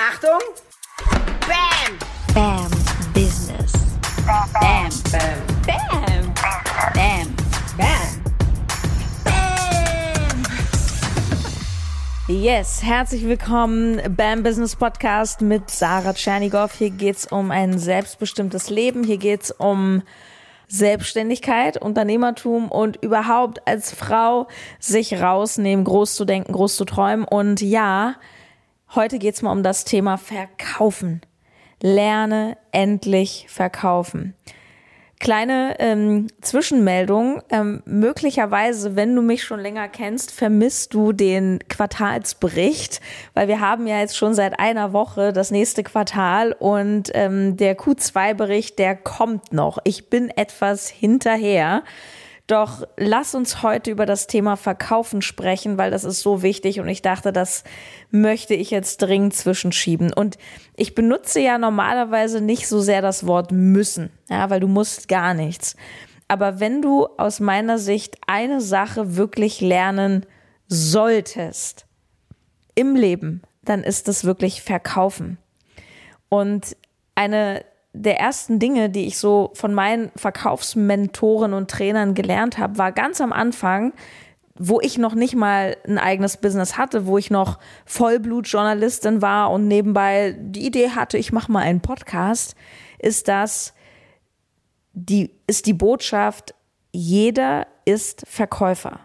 Achtung! Bam! Bam Business. Bam! Bam! Bam. Bam. Bam! Bam! Yes, herzlich willkommen beim Business Podcast mit Sarah Tschernigow. Hier geht's um ein selbstbestimmtes Leben. Hier geht's um Selbstständigkeit, Unternehmertum und überhaupt als Frau sich rausnehmen, groß zu denken, groß zu träumen. Und ja, heute geht's mal um das Thema Verkaufen. Lerne endlich verkaufen. Kleine ähm, Zwischenmeldung. Ähm, möglicherweise, wenn du mich schon länger kennst, vermisst du den Quartalsbericht, weil wir haben ja jetzt schon seit einer Woche das nächste Quartal und ähm, der Q2-Bericht, der kommt noch. Ich bin etwas hinterher. Doch lass uns heute über das Thema Verkaufen sprechen, weil das ist so wichtig und ich dachte, das möchte ich jetzt dringend zwischenschieben. Und ich benutze ja normalerweise nicht so sehr das Wort müssen, ja, weil du musst gar nichts. Aber wenn du aus meiner Sicht eine Sache wirklich lernen solltest im Leben, dann ist es wirklich Verkaufen. Und eine der ersten Dinge, die ich so von meinen Verkaufsmentoren und Trainern gelernt habe, war ganz am Anfang, wo ich noch nicht mal ein eigenes Business hatte, wo ich noch Vollblutjournalistin war und nebenbei die Idee hatte, ich mache mal einen Podcast, ist das die ist die Botschaft, jeder ist Verkäufer.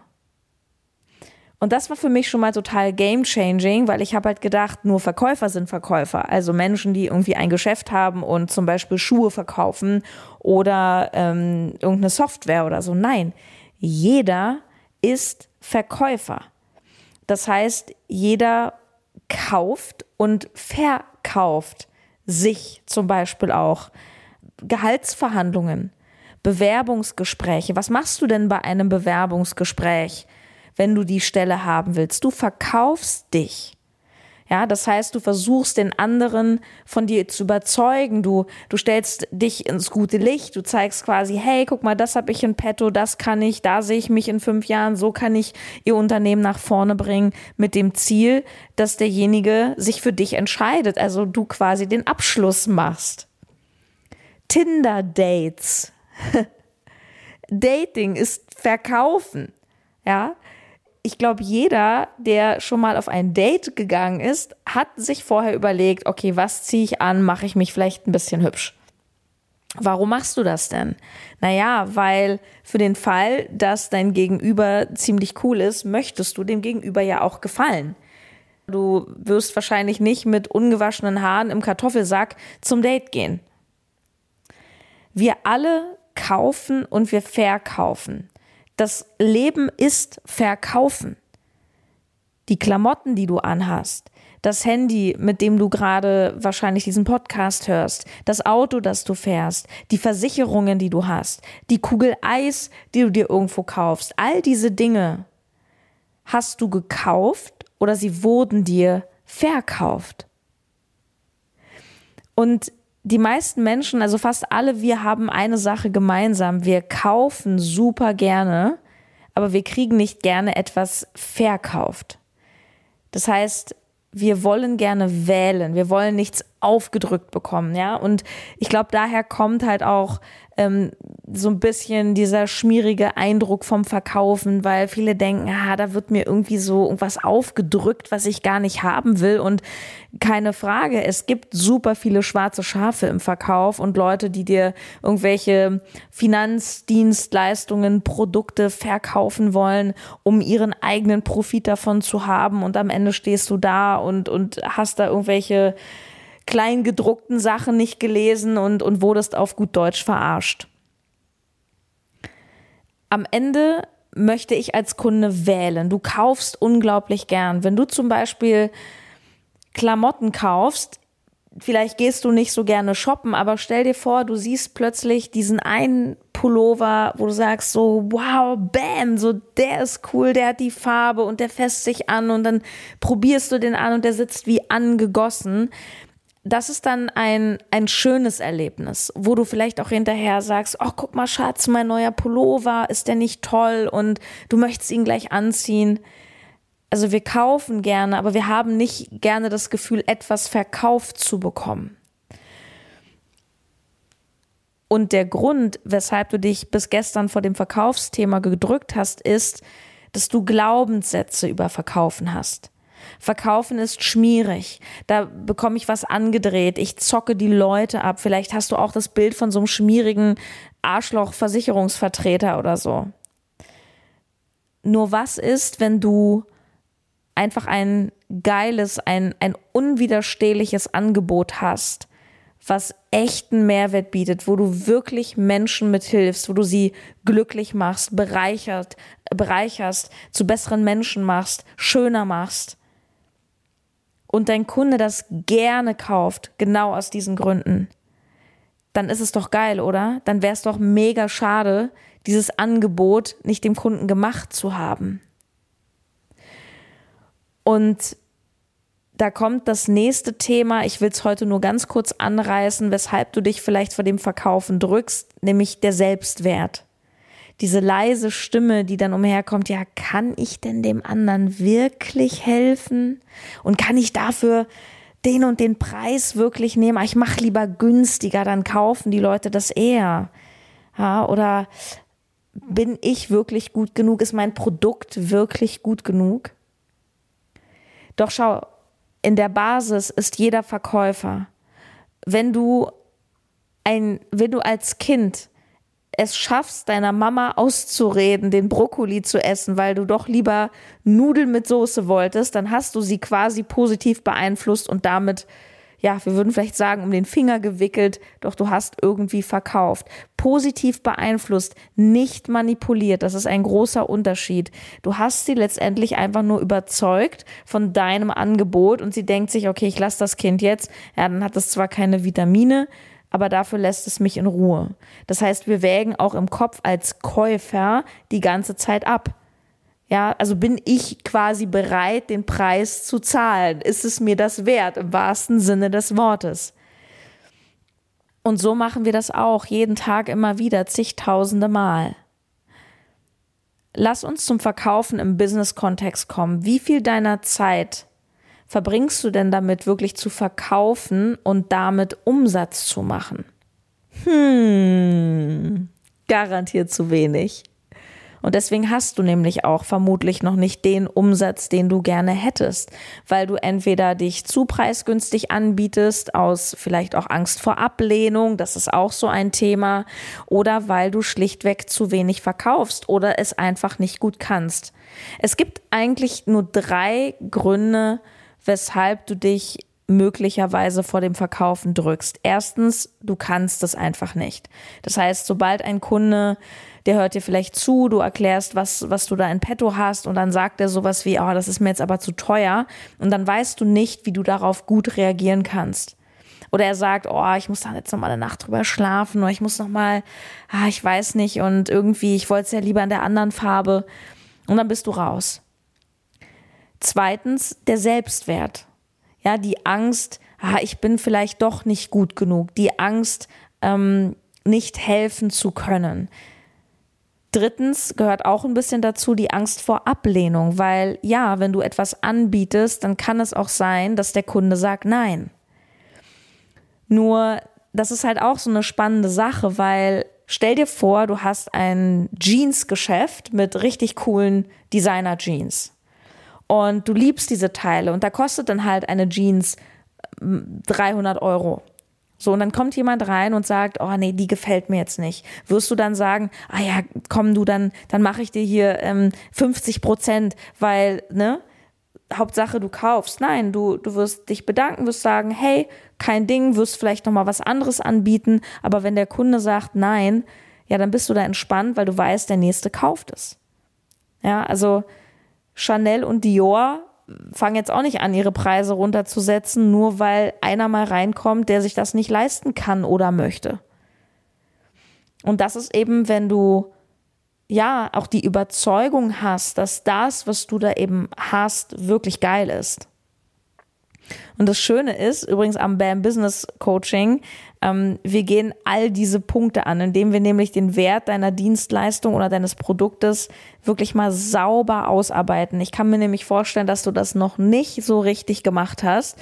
Und das war für mich schon mal total game changing, weil ich habe halt gedacht, nur Verkäufer sind Verkäufer. Also Menschen, die irgendwie ein Geschäft haben und zum Beispiel Schuhe verkaufen oder ähm, irgendeine Software oder so. Nein, jeder ist Verkäufer. Das heißt, jeder kauft und verkauft sich zum Beispiel auch. Gehaltsverhandlungen, Bewerbungsgespräche. Was machst du denn bei einem Bewerbungsgespräch? Wenn du die Stelle haben willst. Du verkaufst dich. Ja, das heißt, du versuchst den anderen von dir zu überzeugen. Du, du stellst dich ins gute Licht. Du zeigst quasi, hey, guck mal, das habe ich in petto, das kann ich, da sehe ich mich in fünf Jahren, so kann ich ihr Unternehmen nach vorne bringen mit dem Ziel, dass derjenige sich für dich entscheidet. Also du quasi den Abschluss machst. Tinder-Dates. Dating ist Verkaufen. Ja, ich glaube, jeder, der schon mal auf ein Date gegangen ist, hat sich vorher überlegt, okay, was ziehe ich an, mache ich mich vielleicht ein bisschen hübsch. Warum machst du das denn? Naja, weil für den Fall, dass dein Gegenüber ziemlich cool ist, möchtest du dem Gegenüber ja auch gefallen. Du wirst wahrscheinlich nicht mit ungewaschenen Haaren im Kartoffelsack zum Date gehen. Wir alle kaufen und wir verkaufen. Das Leben ist Verkaufen. Die Klamotten, die du anhast, das Handy, mit dem du gerade wahrscheinlich diesen Podcast hörst, das Auto, das du fährst, die Versicherungen, die du hast, die Kugel Eis, die du dir irgendwo kaufst, all diese Dinge hast du gekauft oder sie wurden dir verkauft. Und die meisten Menschen, also fast alle, wir haben eine Sache gemeinsam. Wir kaufen super gerne, aber wir kriegen nicht gerne etwas verkauft. Das heißt, wir wollen gerne wählen, wir wollen nichts aufgedrückt bekommen, ja. Und ich glaube, daher kommt halt auch ähm, so ein bisschen dieser schmierige Eindruck vom Verkaufen, weil viele denken, ah, da wird mir irgendwie so irgendwas aufgedrückt, was ich gar nicht haben will. Und keine Frage, es gibt super viele schwarze Schafe im Verkauf und Leute, die dir irgendwelche Finanzdienstleistungen, Produkte verkaufen wollen, um ihren eigenen Profit davon zu haben. Und am Ende stehst du da und, und hast da irgendwelche kleingedruckten Sachen nicht gelesen und, und wurdest auf gut Deutsch verarscht. Am Ende möchte ich als Kunde wählen. Du kaufst unglaublich gern. Wenn du zum Beispiel Klamotten kaufst, vielleicht gehst du nicht so gerne shoppen, aber stell dir vor, du siehst plötzlich diesen einen Pullover, wo du sagst so, wow, bam, so der ist cool, der hat die Farbe und der fässt sich an und dann probierst du den an und der sitzt wie angegossen das ist dann ein, ein schönes Erlebnis, wo du vielleicht auch hinterher sagst, oh, guck mal, Schatz, mein neuer Pullover, ist der nicht toll und du möchtest ihn gleich anziehen. also wir kaufen gerne, aber wir haben nicht gerne das Gefühl, etwas verkauft zu bekommen. Und der Grund, weshalb du dich bis gestern vor dem Verkaufsthema gedrückt hast, ist, dass du Glaubenssätze über Verkaufen hast. Verkaufen ist schmierig. Da bekomme ich was angedreht. Ich zocke die Leute ab. Vielleicht hast du auch das Bild von so einem schmierigen Arschloch-Versicherungsvertreter oder so. Nur was ist, wenn du einfach ein geiles, ein, ein unwiderstehliches Angebot hast, was echten Mehrwert bietet, wo du wirklich Menschen mithilfst, wo du sie glücklich machst, bereichert, bereicherst, zu besseren Menschen machst, schöner machst. Und dein Kunde das gerne kauft, genau aus diesen Gründen. Dann ist es doch geil, oder? Dann wäre es doch mega schade, dieses Angebot nicht dem Kunden gemacht zu haben. Und da kommt das nächste Thema. Ich will es heute nur ganz kurz anreißen, weshalb du dich vielleicht vor dem Verkaufen drückst, nämlich der Selbstwert. Diese leise Stimme, die dann umherkommt, ja, kann ich denn dem anderen wirklich helfen? Und kann ich dafür den und den Preis wirklich nehmen? Ah, ich mache lieber günstiger, dann kaufen die Leute das eher. Ja, oder bin ich wirklich gut genug? Ist mein Produkt wirklich gut genug? Doch schau, in der Basis ist jeder Verkäufer. Wenn du ein, wenn du als Kind es schaffst, deiner Mama auszureden, den Brokkoli zu essen, weil du doch lieber Nudeln mit Soße wolltest, dann hast du sie quasi positiv beeinflusst und damit ja, wir würden vielleicht sagen, um den Finger gewickelt, doch du hast irgendwie verkauft. Positiv beeinflusst, nicht manipuliert, das ist ein großer Unterschied. Du hast sie letztendlich einfach nur überzeugt von deinem Angebot und sie denkt sich, okay, ich lasse das Kind jetzt, ja, dann hat es zwar keine Vitamine, aber dafür lässt es mich in Ruhe. Das heißt, wir wägen auch im Kopf als Käufer die ganze Zeit ab. Ja, also bin ich quasi bereit, den Preis zu zahlen? Ist es mir das wert im wahrsten Sinne des Wortes? Und so machen wir das auch jeden Tag immer wieder, zigtausende Mal. Lass uns zum Verkaufen im Business-Kontext kommen. Wie viel deiner Zeit verbringst du denn damit, wirklich zu verkaufen und damit Umsatz zu machen? Hm, garantiert zu wenig. Und deswegen hast du nämlich auch vermutlich noch nicht den Umsatz, den du gerne hättest, weil du entweder dich zu preisgünstig anbietest, aus vielleicht auch Angst vor Ablehnung, das ist auch so ein Thema, oder weil du schlichtweg zu wenig verkaufst oder es einfach nicht gut kannst. Es gibt eigentlich nur drei Gründe, weshalb du dich möglicherweise vor dem Verkaufen drückst. Erstens, du kannst es einfach nicht. Das heißt, sobald ein Kunde der hört dir vielleicht zu, du erklärst, was, was du da in petto hast und dann sagt er sowas wie, oh, das ist mir jetzt aber zu teuer und dann weißt du nicht, wie du darauf gut reagieren kannst. Oder er sagt, oh, ich muss da jetzt noch mal eine Nacht drüber schlafen oder ich muss noch mal, ah, ich weiß nicht und irgendwie, ich wollte es ja lieber in der anderen Farbe und dann bist du raus. Zweitens, der Selbstwert. Ja, die Angst, ah, ich bin vielleicht doch nicht gut genug. Die Angst, ähm, nicht helfen zu können. Drittens gehört auch ein bisschen dazu die Angst vor Ablehnung, weil ja, wenn du etwas anbietest, dann kann es auch sein, dass der Kunde sagt Nein. Nur, das ist halt auch so eine spannende Sache, weil stell dir vor, du hast ein Jeans-Geschäft mit richtig coolen Designer-Jeans. Und du liebst diese Teile und da kostet dann halt eine Jeans 300 Euro. So, und dann kommt jemand rein und sagt, oh nee, die gefällt mir jetzt nicht. Wirst du dann sagen, ah ja, komm du, dann, dann mache ich dir hier ähm, 50 Prozent, weil, ne, Hauptsache du kaufst. Nein, du, du wirst dich bedanken, wirst sagen, hey, kein Ding, wirst vielleicht nochmal was anderes anbieten, aber wenn der Kunde sagt nein, ja, dann bist du da entspannt, weil du weißt, der nächste kauft es. Ja, also Chanel und Dior fangen jetzt auch nicht an, ihre Preise runterzusetzen, nur weil einer mal reinkommt, der sich das nicht leisten kann oder möchte. Und das ist eben, wenn du ja auch die Überzeugung hast, dass das, was du da eben hast, wirklich geil ist. Und das Schöne ist, übrigens am BAM Business Coaching, ähm, wir gehen all diese Punkte an, indem wir nämlich den Wert deiner Dienstleistung oder deines Produktes wirklich mal sauber ausarbeiten. Ich kann mir nämlich vorstellen, dass du das noch nicht so richtig gemacht hast.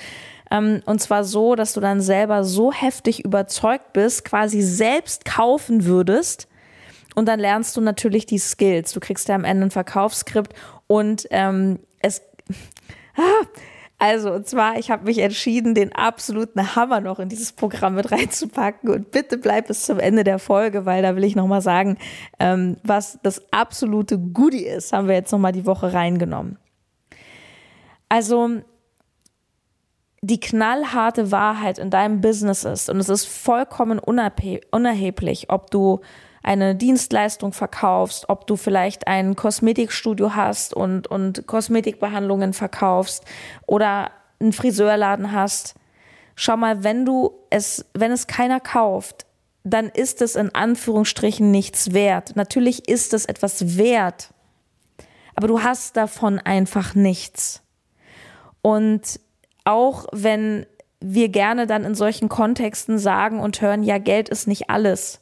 Ähm, und zwar so, dass du dann selber so heftig überzeugt bist, quasi selbst kaufen würdest. Und dann lernst du natürlich die Skills. Du kriegst ja am Ende ein Verkaufsskript und ähm, es. Ah, also, und zwar, ich habe mich entschieden, den absoluten Hammer noch in dieses Programm mit reinzupacken. Und bitte bleib bis zum Ende der Folge, weil da will ich nochmal sagen, ähm, was das absolute Goodie ist, haben wir jetzt nochmal die Woche reingenommen. Also, die knallharte Wahrheit in deinem Business ist, und es ist vollkommen unerheblich, ob du eine Dienstleistung verkaufst, ob du vielleicht ein Kosmetikstudio hast und, und Kosmetikbehandlungen verkaufst oder einen Friseurladen hast. Schau mal, wenn du es, wenn es keiner kauft, dann ist es in Anführungsstrichen nichts wert. Natürlich ist es etwas wert, aber du hast davon einfach nichts. Und auch wenn wir gerne dann in solchen Kontexten sagen und hören, ja, Geld ist nicht alles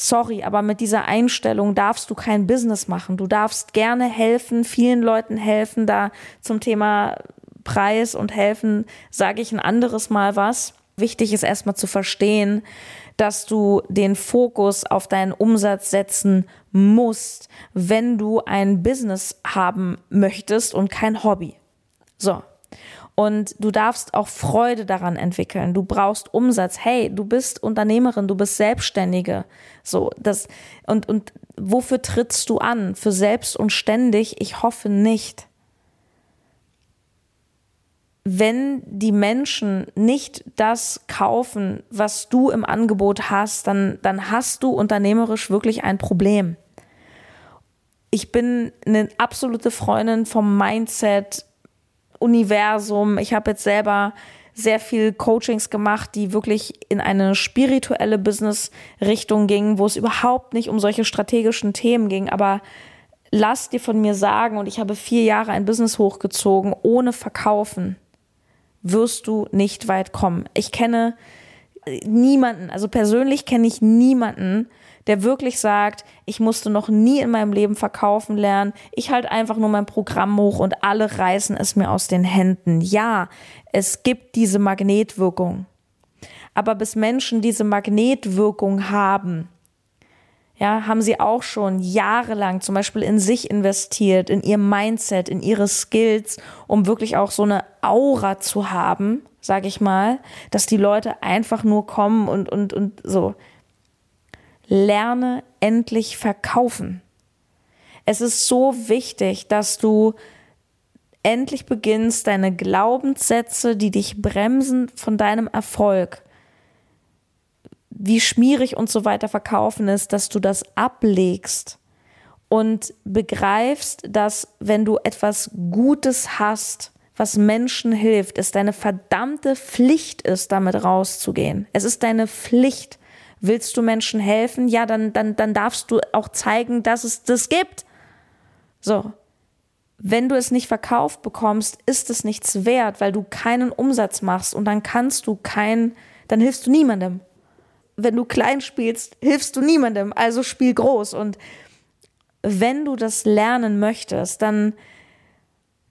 sorry, aber mit dieser Einstellung darfst du kein Business machen. Du darfst gerne helfen, vielen Leuten helfen, da zum Thema Preis und helfen, sage ich ein anderes Mal was. Wichtig ist erstmal zu verstehen, dass du den Fokus auf deinen Umsatz setzen musst, wenn du ein Business haben möchtest und kein Hobby. So. Und du darfst auch Freude daran entwickeln. Du brauchst Umsatz. Hey, du bist Unternehmerin, du bist Selbstständige. So, das, und, und wofür trittst du an? Für selbst und ständig? Ich hoffe nicht. Wenn die Menschen nicht das kaufen, was du im Angebot hast, dann, dann hast du unternehmerisch wirklich ein Problem. Ich bin eine absolute Freundin vom Mindset, Universum. Ich habe jetzt selber sehr viel Coachings gemacht, die wirklich in eine spirituelle Business-Richtung gingen, wo es überhaupt nicht um solche strategischen Themen ging. Aber lass dir von mir sagen, und ich habe vier Jahre ein Business hochgezogen, ohne Verkaufen wirst du nicht weit kommen. Ich kenne niemanden, also persönlich kenne ich niemanden, der wirklich sagt, ich musste noch nie in meinem Leben verkaufen lernen, ich halte einfach nur mein Programm hoch und alle reißen es mir aus den Händen. Ja, es gibt diese Magnetwirkung. Aber bis Menschen diese Magnetwirkung haben, ja, haben sie auch schon jahrelang zum Beispiel in sich investiert, in ihr Mindset, in ihre Skills, um wirklich auch so eine Aura zu haben, sage ich mal, dass die Leute einfach nur kommen und, und, und so lerne endlich verkaufen. Es ist so wichtig, dass du endlich beginnst, deine Glaubenssätze, die dich bremsen von deinem Erfolg, wie schmierig und so weiter verkaufen ist, dass du das ablegst und begreifst, dass wenn du etwas Gutes hast, was Menschen hilft, es deine verdammte Pflicht ist, damit rauszugehen. Es ist deine Pflicht. Willst du Menschen helfen? Ja, dann, dann, dann darfst du auch zeigen, dass es das gibt. So. Wenn du es nicht verkauft bekommst, ist es nichts wert, weil du keinen Umsatz machst und dann kannst du kein, dann hilfst du niemandem. Wenn du klein spielst, hilfst du niemandem, also spiel groß. Und wenn du das lernen möchtest, dann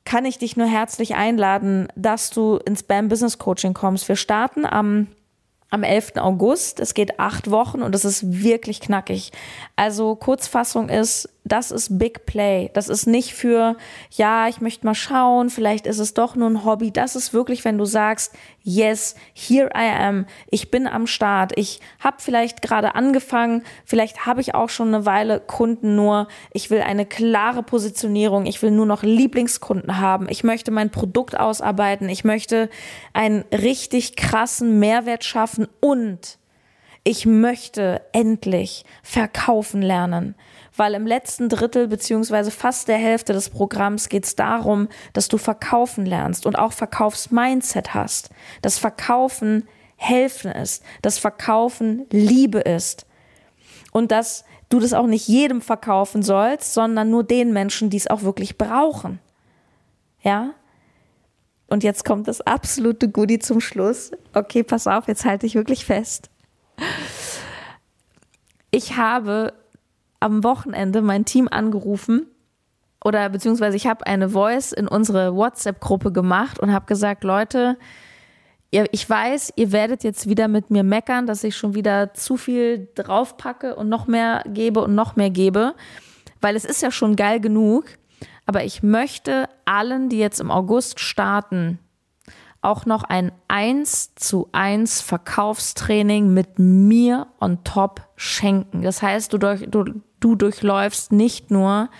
kann ich dich nur herzlich einladen, dass du ins BAM Business Coaching kommst. Wir starten am am 11. August. Es geht acht Wochen und es ist wirklich knackig. Also Kurzfassung ist, das ist Big Play. Das ist nicht für, ja, ich möchte mal schauen, vielleicht ist es doch nur ein Hobby. Das ist wirklich, wenn du sagst, yes, here I am. Ich bin am Start. Ich habe vielleicht gerade angefangen, vielleicht habe ich auch schon eine Weile Kunden nur. Ich will eine klare Positionierung. Ich will nur noch Lieblingskunden haben. Ich möchte mein Produkt ausarbeiten. Ich möchte einen richtig krassen Mehrwert schaffen und ich möchte endlich verkaufen lernen weil im letzten Drittel beziehungsweise fast der Hälfte des Programms geht es darum, dass du verkaufen lernst und auch Verkaufsmindset hast. Das Verkaufen helfen ist, das Verkaufen Liebe ist und dass du das auch nicht jedem verkaufen sollst, sondern nur den Menschen, die es auch wirklich brauchen. Ja? Und jetzt kommt das absolute Goodie zum Schluss. Okay, pass auf, jetzt halte ich wirklich fest. Ich habe am Wochenende mein Team angerufen oder beziehungsweise ich habe eine Voice in unsere WhatsApp-Gruppe gemacht und habe gesagt, Leute, ich weiß, ihr werdet jetzt wieder mit mir meckern, dass ich schon wieder zu viel draufpacke und noch mehr gebe und noch mehr gebe, weil es ist ja schon geil genug. Aber ich möchte allen, die jetzt im August starten, auch noch ein 1 zu 1 Verkaufstraining mit mir on top schenken. Das heißt, du, durch, du, du durchläufst nicht nur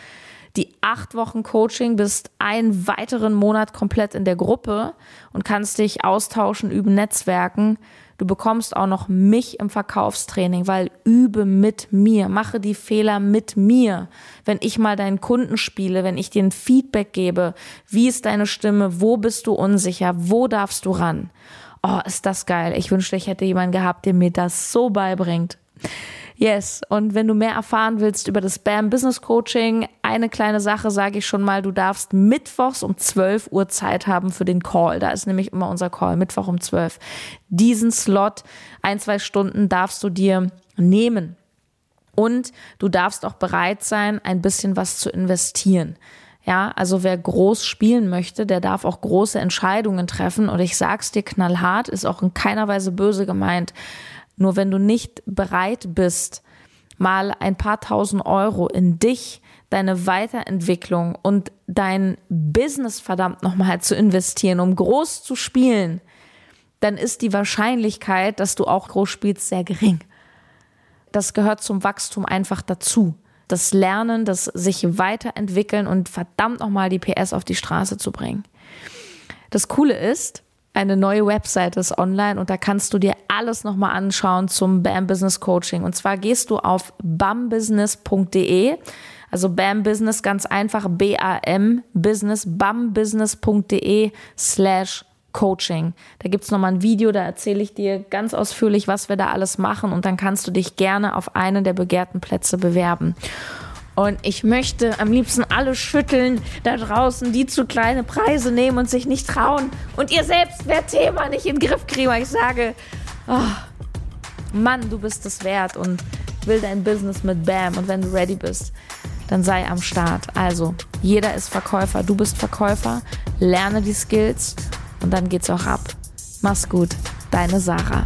die acht Wochen Coaching, bist einen weiteren Monat komplett in der Gruppe und kannst dich austauschen, üben, Netzwerken. Du bekommst auch noch mich im Verkaufstraining, weil übe mit mir, mache die Fehler mit mir. Wenn ich mal deinen Kunden spiele, wenn ich dir ein Feedback gebe, wie ist deine Stimme, wo bist du unsicher, wo darfst du ran? Oh, ist das geil. Ich wünschte, ich hätte jemanden gehabt, der mir das so beibringt. Yes, und wenn du mehr erfahren willst über das BAM Business Coaching, eine kleine Sache sage ich schon mal, du darfst mittwochs um 12 Uhr Zeit haben für den Call. Da ist nämlich immer unser Call, Mittwoch um 12. Diesen Slot, ein, zwei Stunden darfst du dir nehmen. Und du darfst auch bereit sein, ein bisschen was zu investieren. Ja, also wer groß spielen möchte, der darf auch große Entscheidungen treffen. Und ich sag's dir knallhart, ist auch in keiner Weise böse gemeint. Nur wenn du nicht bereit bist, mal ein paar tausend Euro in dich, deine Weiterentwicklung und dein Business verdammt nochmal zu investieren, um groß zu spielen, dann ist die Wahrscheinlichkeit, dass du auch groß spielst, sehr gering. Das gehört zum Wachstum einfach dazu. Das Lernen, das sich weiterentwickeln und verdammt nochmal die PS auf die Straße zu bringen. Das Coole ist, eine neue Website ist online und da kannst du dir alles nochmal anschauen zum BAM Business Coaching. Und zwar gehst du auf bambusiness.de, also BAM Business ganz einfach, B-A-M Business, bambusiness.de slash Coaching. Da gibt's nochmal ein Video, da erzähle ich dir ganz ausführlich, was wir da alles machen und dann kannst du dich gerne auf einen der begehrten Plätze bewerben. Und ich möchte am liebsten alle schütteln da draußen, die zu kleine Preise nehmen und sich nicht trauen und ihr selbst wer Thema nicht in den Griff kriegen, ich sage, oh, Mann, du bist es wert und will dein Business mit Bam. Und wenn du ready bist, dann sei am Start. Also, jeder ist Verkäufer, du bist Verkäufer, lerne die Skills und dann geht's auch ab. Mach's gut, deine Sarah.